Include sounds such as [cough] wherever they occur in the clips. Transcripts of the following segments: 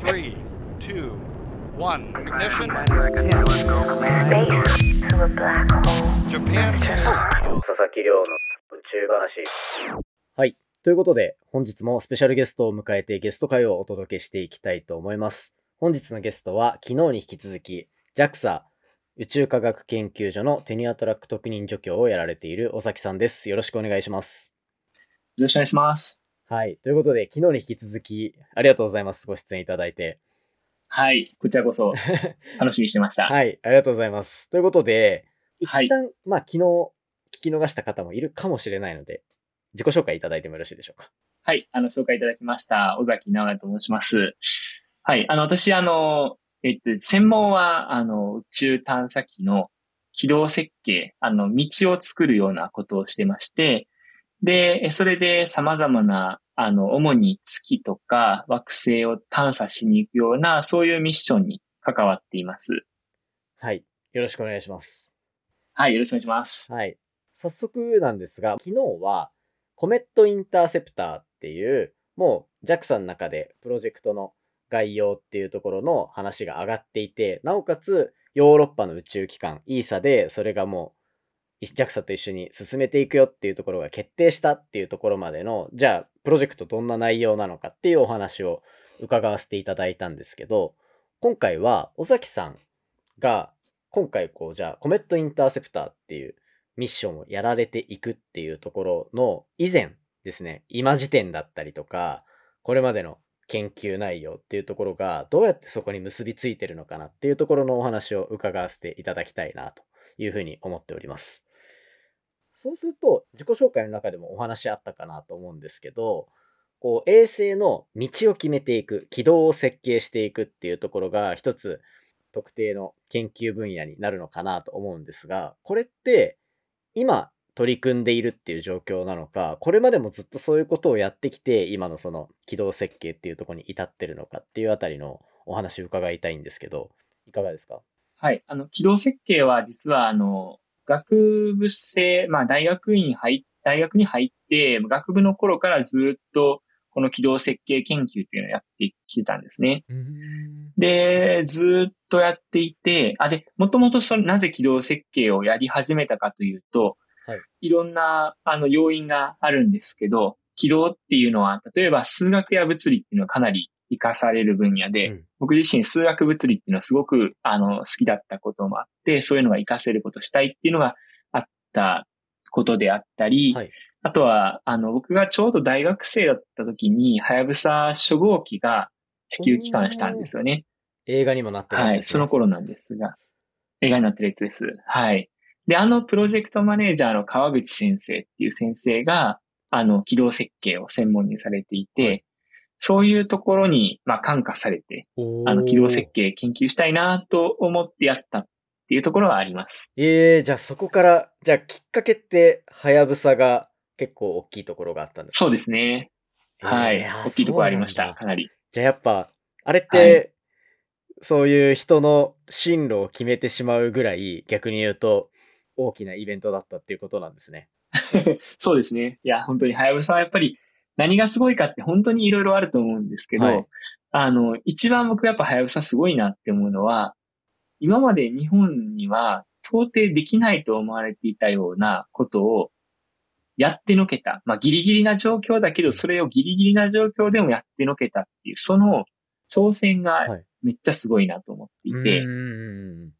Three, two, one. Ignition. Japan. 佐々木亮の宇宙話。はい。ということで、本日もスペシャルゲストを迎えてゲスト会をお届けしていきたいと思います。本日のゲストは、昨日に引き続き、JAXA 宇宙科学研究所のテニアトラック特任助教をやられている尾崎さんです。よろしくお願いします。よろしくお願いします。はい。ということで、昨日に引き続き、ありがとうございます。ご出演いただいて。はい。こちらこそ [laughs] 楽しみにしてました。はい。ありがとうございます。ということで、一はい旦、まあ、昨日聞き逃した方もいるかもしれないので、自己紹介いただいてもよろしいでしょうか。はい。あの、紹介いただきました。尾崎直也と申します。はい。あの、私、あの、えっと、専門は、あの、宇宙探査機の軌道設計、あの、道を作るようなことをしてまして、で、えそれで様々な、あの、主に月とか惑星を探査しに行くような、そういうミッションに関わっています。はい。よろしくお願いします。はい。よろしくお願いします。はい。早速なんですが、昨日はコメットインターセプターっていう、もう JAXA の中でプロジェクトの概要っていうところの話が上がっていて、なおかつヨーロッパの宇宙機関 ESA でそれがもう JAXA と一緒に進めていくよっていうところが決定したっていうところまでの、じゃあプロジェクトどんな内容なのかっていうお話を伺わせていただいたんですけど、今回は尾崎さんが今回こうじゃあコメットインターセプターっていうミッションをやられていくっていうところの以前ですね、今時点だったりとか、これまでの研究内容っていうところがどうやってそこに結びついてるのかなっていうところのお話を伺わせていただきたいなというふうに思っております。そうすると自己紹介の中でもお話あったかなと思うんですけど、こう衛星の道を決めていく、軌道を設計していくっていうところが一つ特定の研究分野になるのかなと思うんですが、これって今取り組んでいるっていう状況なのか、これまでもずっとそういうことをやってきて、今のその軌道設計っていうところに至ってるのかっていうあたりのお話を伺いたいんですけど、いかがですか？はい。あの、軌道設計は実は、あの、学部生、まあ、大学院入っ、大学に入って、学部の頃からずっと、この軌道設計研究っていうのをやってきてたんですね。で、ずっとやっていて、あ、で、もともとその、なぜ軌道設計をやり始めたかというと、はい。いろんな、あの、要因があるんですけど、軌道っていうのは、例えば数学や物理っていうのはかなり活かされる分野で、うん僕自身数学物理っていうのはすごく、あの、好きだったこともあって、そういうのが活かせることしたいっていうのがあったことであったり、はいあとは、あの、僕がちょうど大学生だった時に、はやぶさ初号機が地球帰還したんですよね。映画にもなってるやはい、つですね。その頃なんですが、映画になってるやつです。はい。で、あのプロジェクトマネージャーの川口先生っていう先生が、あの、軌道設計を専門にされていて、はいそういうところに、まあ、感化されて、あの、軌道設計研究したいなと思ってやったっていうところはあります。ええじゃあそこから、じゃあきっかけって、はやぶさが結構大きいところがあったんですか？そうですね。はい。えー大きいところありました。かなり。じゃあやっぱ、あれって、はいそういう人の進路を決めてしまうぐらい、逆に言うと、大きなイベントだったっていうことなんですね。[laughs] そうですね。いや、本当に、はやぶさはやっぱり何がすごいかって本当にいろいろあると思うんですけど、はいあの、一番僕やっぱはやぶさすごいなって思うのは、今まで日本には到底できないと思われていたようなことをやってのけた。まあギリギリな状況だけど、それをギリギリな状況でもやってのけたっていう、その挑戦がはいめっちゃすごいなと思っていて、うーん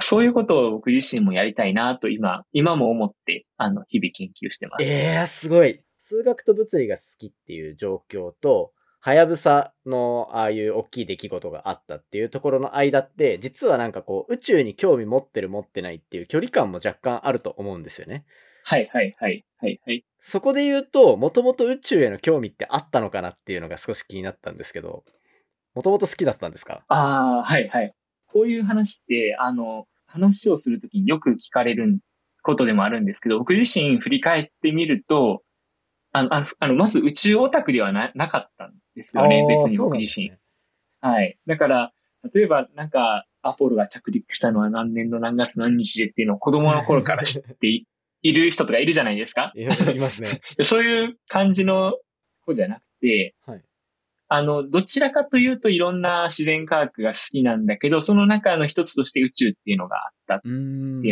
そういうことを僕自身もやりたいなと今、今も思って、あの、日々研究してます。ええすごい。数学と物理が好きっていう状況と、はやぶさのああいう大きい出来事があったっていうところの間って、実はなんかこう、宇宙に興味持ってる持ってないっていう距離感も若干あると思うんですよね。はいはいはいはいはい。そこで言うと、もともと宇宙への興味ってあったのかなっていうのが少し気になったんですけど、もともと好きだったんですか？ああ、はいはい。こういう話って、あの、話をするときによく聞かれることでもあるんですけど、僕自身振り返ってみると、あの、あのあのまず宇宙オタクではななかったんですよね、別に僕自身。はい。だから、例えばなんか、アポロが着陸したのは何年の何月何日でっていうのを子供の頃から知っていいる人とかいるじゃないですか。[laughs] いますね。[laughs] そういう感じの子じゃなくて、はいあの、どちらかというといろんな自然科学が好きなんだけど、その中の一つとして宇宙っていうのがあったってい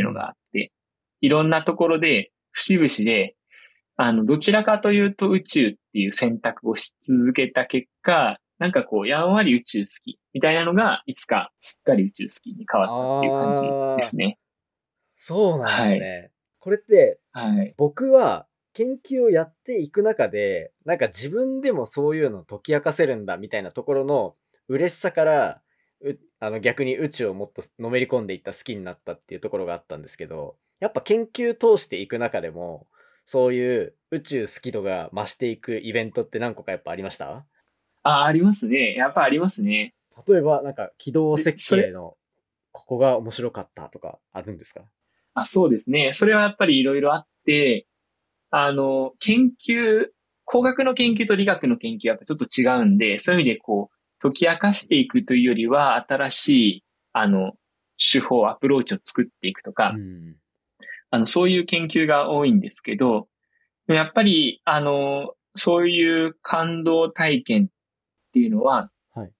うのがあって、いろんなところで、節々で、あの、どちらかというと宇宙っていう選択をし続けた結果、なんかこう、やんわり宇宙好きみたいなのが、いつかしっかり宇宙好きに変わったっていう感じですね。そうなんですね。これって、はい。僕は研究をやっていく中で、なんか自分でもそういうのを解き明かせるんだみたいなところの嬉しさから、うあの逆に宇宙をもっとのめり込んでいった好きになったっていうところがあったんですけど、やっぱ研究通していく中でも、そういう宇宙好き度が増していくイベントって何個かやっぱありました？あ、ありますね。やっぱありますね。例えば、なんか軌道設計のここが面白かったとかあるんですか？あ、そうですね。それはやっぱりいろいろあって、あの、研究、工学の研究と理学の研究はやっぱちょっと違うんで、そういう意味でこう、解き明かしていくというよりは、新しい、あの、手法、アプローチを作っていくとか、うん。あの、そういう研究が多いんですけど、やっぱり、あの、そういう感動体験っていうのは、はい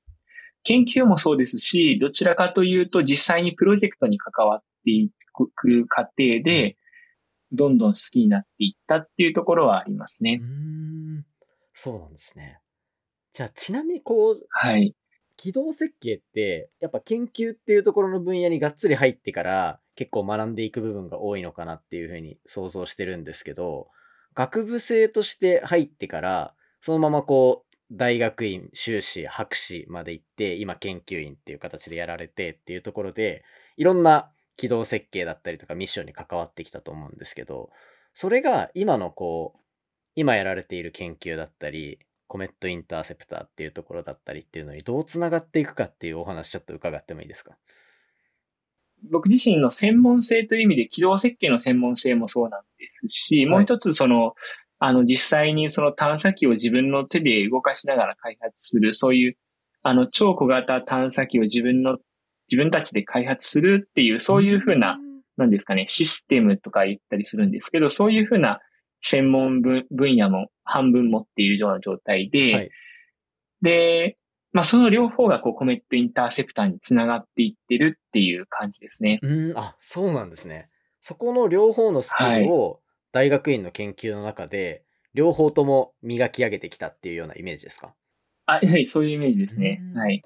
研究もそうですし、どちらかというと実際にプロジェクトに関わっていく過程で、どんどん好きになっていったっていうところはありますねう。ーん。そうなんですね。じゃあ、ちなみにこう、はい。軌道設計って、やっぱ研究っていうところの分野にがっつり入ってから、結構学んでいく部分が多いのかなっていうふうに想像してるんですけど、学部生として入ってから、そのままこう、大学院、修士、博士まで行って、今研究員っていう形でやられてっていうところで、いろんな軌道設計だったりとかミッションに関わってきたと思うんですけど、それが今のこう、今やられている研究だったり、コメットインターセプターっていうところだったりっていうのにどうつながっていくかっていうお話ちょっと伺ってもいいですか？僕自身の専門性という意味で、軌道設計の専門性もそうなんですし、もう一つその、あの、実際にその探査機を自分の手で動かしながら開発する、そういう、あの、超小型探査機を自分の、自分たちで開発するっていう、そういうふうな、なんですかね、システムとか言ったりするんですけど、そういうふうな専門分分野も半分持っているような状態で、はい。で、まあその両方がこうコメットインターセプターにつながっていってるっていう感じですね。うーん、あ、そうなんですね。そこの両方のスキルを大学院の研究の中で、両方とも磨き上げてきたっていうようなイメージですか？あ、はい、そういうイメージですねう。んはい。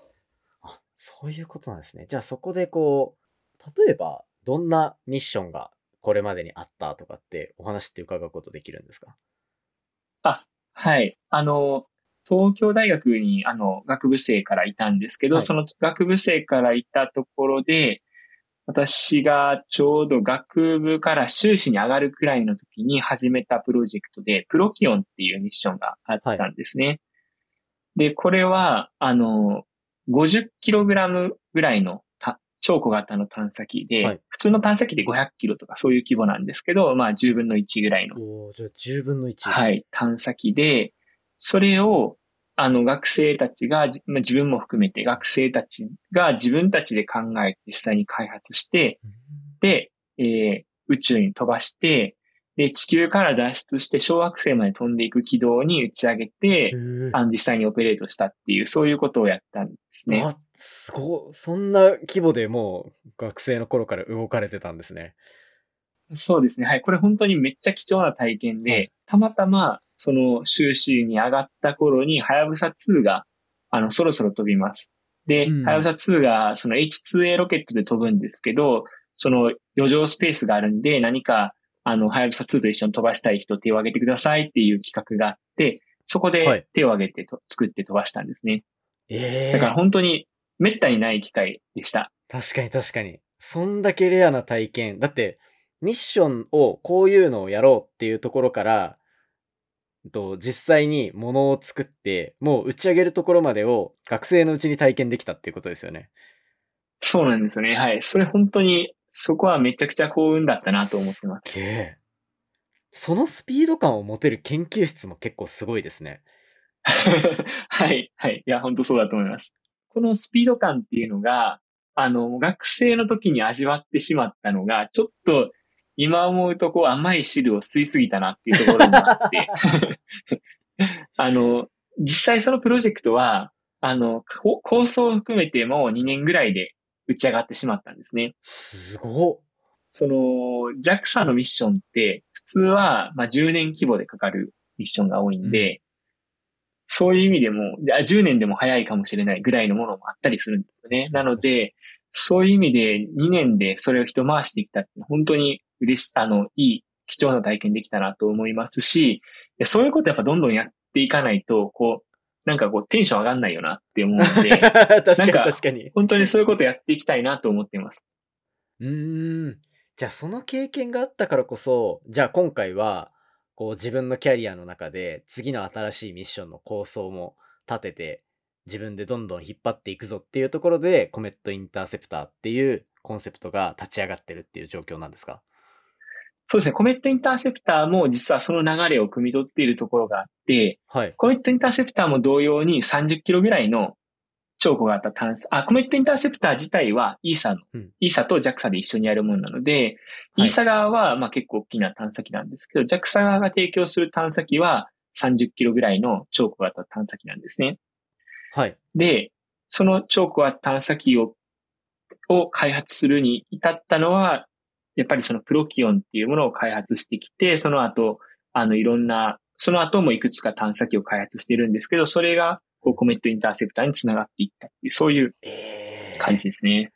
あ、そういうことなんですね。じゃあそこでこう、例えばどんなミッションがこれまでにあったとかってお話って伺うことできるんですか？あ、はい。あの、東京大学に、あの、学部生からいたんですけど、はいその学部生からいたところで、私がちょうど学部から修士に上がるくらいの時に始めたプロジェクトで、プロキオンっていうミッションがあったんですね。で、これは、あの、50キログラムぐらいのた超小型の探査機で、はい普通の探査機で500キロとかそういう規模なんですけど、まあ10分の1ぐらいのおーじゃあ10分の1。。はいい、探査機で、それを、あの、学生たちが、じまあ自分も含めて学生たちが自分たちで考えて実際に開発して、で、えー宇宙に飛ばして、で、地球から脱出して小惑星まで飛んでいく軌道に打ち上げて、あの、実際にオペレートしたっていう、そういうことをやったんですね。あ、すごい。そんな規模でもう学生の頃から動かれてたんですね。そうですね。はい。これ本当にめっちゃ貴重な体験で、はいたまたま、その収集に上がった頃に、はやぶさ2が、あの、そろそろ飛びます。でうん、はやぶさ2が、その H2A ロケットで飛ぶんですけど、その余剰スペースがあるんで、何か、あの、はやぶさ2と一緒に飛ばしたい人手を挙げてくださいっていう企画があって、そこはいで手を挙げてと、作って飛ばしたんですね。ええだから本当に、滅多にない機会でした。確かに確かに。そんだけレアな体験。だって、ミッションをこういうのをやろうっていうところから、と実際にものを作って、もう打ち上げるところまでを学生のうちに体験できたっていうことですよね。そうなんですよね。はい。それ本当に、そこはめちゃくちゃ幸運だったなと思ってます。けえ。そのスピード感を持てる研究室も結構すごいですね。[laughs] はい、はい。いや、本当そうだと思います。このスピード感っていうのが、あの、学生の時に味わってしまったのが、ちょっと、今思うとこう甘い汁を吸いすぎたなっていうところもあって、[laughs] あの、実際そのプロジェクトは、あの、こ構想を含めても2年ぐらいで打ち上がってしまったんですね。すごっ。その、JAXA のミッションって、普通は、まあ、10年規模でかかるミッションが多いんで、そういう意味でも、あ10年でも早いかもしれないぐらいのものもあったりするんですよね。なので、そういう意味で2年でそれを一回しできたって本当に嬉し、あの、いい、貴重な体験できたなと思いますし、そういうことやっぱどんどんやっていかないと、こう、なんかこうテンション上がんないよなって思うので、[laughs] 確かになんか確かに。本当にそういうことやっていきたいなと思っています。うーん。じゃあその経験があったからこそ、じゃあ今回は、こう自分のキャリアの中で次の新しいミッションの構想も立てて、自分でどんどん引っ張っていくぞっていうところで、コメットインターセプターっていうコンセプトが立ち上がってるっていう状況なんですか？そうですね。コメットインターセプターも実はその流れを汲み取っているところがあって、はい。コメットインターセプターも同様に30キロぐらいの超小型探査、あ、コメットインターセプター自体は ESA の、うん ESA と JAXA で一緒にやるものなので、はい ESA 側はまあ結構大きな探査機なんですけど、JAXA 側が提供する探査機は30キロぐらいの超小型探査機なんですね。はい。で、その超小型探査機を、を開発するに至ったのは、やっぱりそのプロキオンっていうものを開発してきて、その後、あのいろんな、その後もいくつか探査機を開発してるんですけど、それがこうコメットインターセプターにつながっていったっていう、そういうえー、感じですね。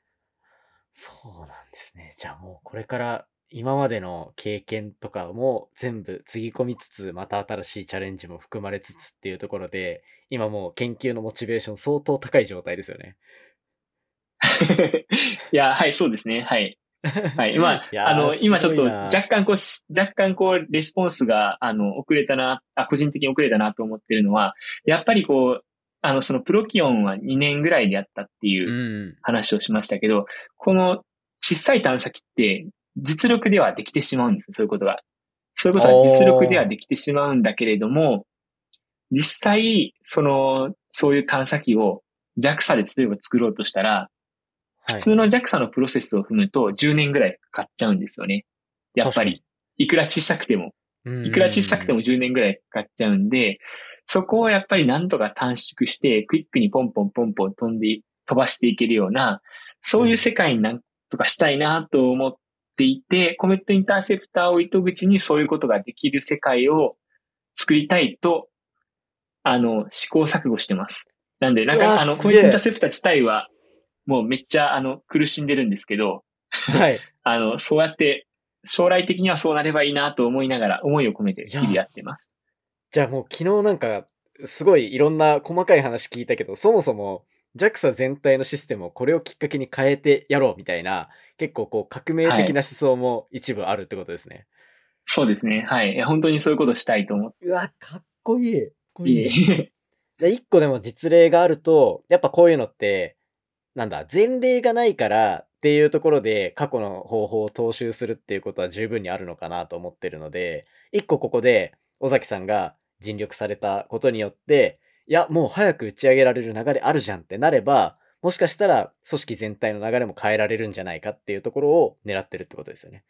そうなんですね。じゃあもうこれから今までの経験とかも全部つぎ込みつつ、また新しいチャレンジも含まれつつっていうところで、今もう研究のモチベーション相当高い状態ですよね。[laughs] いや、はい、そうですね。はい。はい。[laughs] まあ、あの、今ちょっと若干こうし、若干こう、レスポンスが、あの、遅れたな、あ、個人的に遅れたなと思ってるのは、やっぱりこう、あの、そのプロキオンは2年ぐらいでやったっていううん話をしましたけど、この小さい探査機って実力ではできてしまうんですよ、そういうことが。そういうことは実力ではできてしまうんだけれども、実際、その、そういう探査機を JAXA で例えば作ろうとしたら、はい普通の JAXA のプロセスを踏むと10年ぐらいかかっちゃうんですよね。やっぱり。いくら小さくても。いくら小さくても10年ぐらいかかっちゃうんで、そこをやっぱりなんとか短縮して、クイックにポンポンポンポン飛んで、飛ばしていけるような、そういう世界になんとかしたいなと思っていて、コメットインターセプターを糸口にそういうことができる世界を作りたいと、あの、試行錯誤してます。なんで、なんか、あの、コメットインターセプター自体は、もうめっちゃ、あの、苦しんでるんですけど、はい。[laughs] あの、そうやって、将来的にはそうなればいいなと思いながら、思いを込めて日々やってます。じゃあもう昨日なんか、すごいいろんな細かい話聞いたけど、そもそも JAXA 全体のシステムをこれをきっかけに変えてやろうみたいな、結構こう革命的な思想も一部あるってことですね。そうですね。はい。本当にそういうことしたいと思っうわ、かっこいい。かっこて。いえで一個でも実例があると、やっぱこういうのって、なんだ、前例がないからっていうところで過去の方法を踏襲するっていうことは十分にあるのかなと思ってるので、一個ここで尾崎さんが尽力されたことによって、いや、もう早く打ち上げられる流れあるじゃんってなれば、もしかしたら組織全体の流れも変えられるんじゃないかっていうところを狙ってるってことですよね。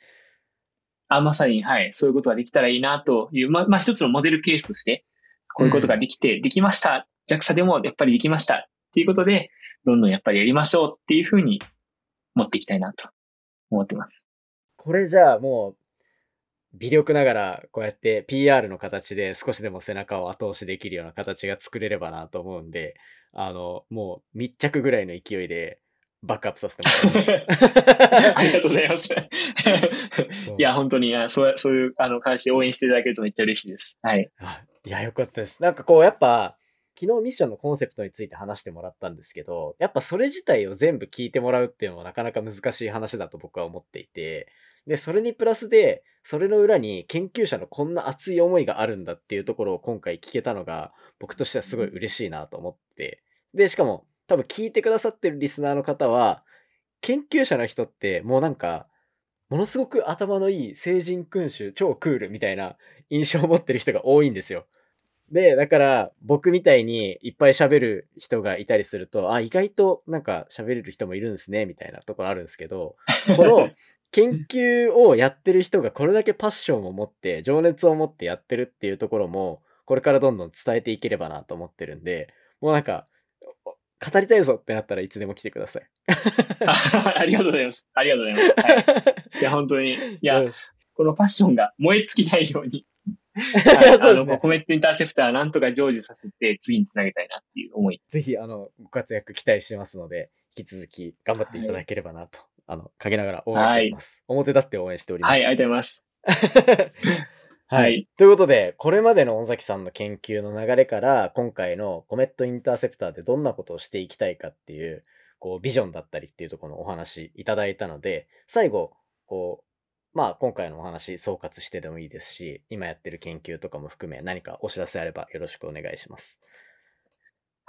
あ、まさに、はい。そういうことができたらいいなという、ま、まあ、一つのモデルケースとして、こういうことができて、できました。JAXA でもやっぱりできました。っていうことで、どんどんやっぱりやりましょうっていうふうに持っていきたいなと思ってます。これじゃあもう、微力ながらこうやって PR の形で少しでも背中を後押しできるような形が作れればなと思うんで、あの、もう密着ぐらいの勢いでバックアップさせてもらいます。[laughs] ありがとうございます。いや、本当に、あそうそういう、あの、形で応援していただけるとめっちゃ嬉しいです。はい。あいや、よかったです。なんかこう、やっぱ、昨日ミッションのコンセプトについて話してもらったんですけど、やっぱそれ自体を全部聞いてもらうっていうのもなかなか難しい話だと僕は思っていて、で、それにプラスで、それの裏に研究者のこんな熱い思いがあるんだっていうところを今回聞けたのが、僕としてはすごい嬉しいなと思って、で、しかも多分聞いてくださってるリスナーの方は、研究者の人ってもうなんか、ものすごく頭のいい聖人君主、超クールみたいな印象を持ってる人が多いんですよ。で、だから僕みたいにいっぱい喋る人がいたりすると、あ、意外となんか喋れる人もいるんですね、みたいなところあるんですけど、この [laughs] 研究をやってる人がこれだけパッションを持って、情熱を持ってやってるっていうところも、これからどんどん伝えていければなと思ってるんで、もうなんか、語りたいぞってなったらいつでも来てください。あ [laughs] りがとうございます。[laughs] あの、コメットインターセプターなんとか成就させて次につなげたいなっていう思い。ぜひ、あの、ご活躍期待してますので、引き続き頑張っていただければなと、はい、あの、陰ながら応援しております。はい、表立って応援しております。はい、ありがとうございます。[laughs] はい、はい。ということで、これまでの尾崎さんの研究の流れから、今回のコメットインターセプターでどんなことをしていきたいかっていう、こう、ビジョンだったりっていうところのお話いただいたので、最後、こう、まあ、今回のお話総括してでもいいですし、今やってる研究とかも含め何かお知らせあればよろしくお願いします。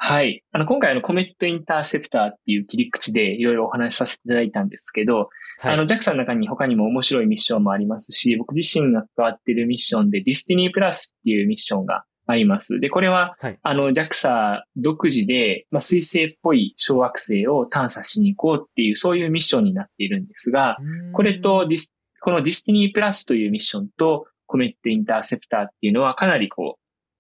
はい。あの、今回あの、コメットインターセプターっていう切り口でいろいろお話しさせていただいたんですけど、はい、あの、JAXA の中に他にも面白いミッションもありますし、僕自身が関わっているミッションで、ディスティニープラスっていうミッションがあります。で、これは、はい、あの、JAXA 独自で、まあ、彗星っぽい小惑星を探査しに行こうっていう、そういうミッションになっているんですが、これとディス、このディスティニープラスというミッションと、コメットインターセプターっていうのはかなりこう、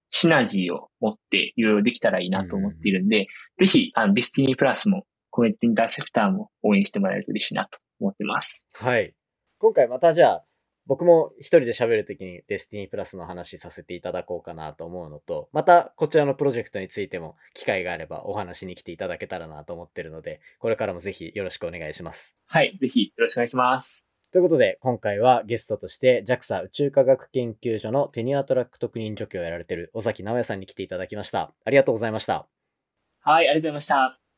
シナジーを持っていろいろできたらいいなと思っているんで、ぜひ、あの、ディスティニープラスも、コメットインターセプターも応援してもらえると嬉しいなと思ってます。はい。今回またじゃあ、僕も一人で喋るときにデスティニープラスの話させていただこうかなと思うのと、またこちらのプロジェクトについても機会があればお話に来ていただけたらなと思ってるので、これからもぜひよろしくお願いします。はい。ぜひよろしくお願いします。ということで、今回はゲストとして JAXA 宇宙科学研究所のテニュアトラック特任助教をやられている尾崎直哉さんに来ていただきました。ありがとうございました。はい、ありがとうございました。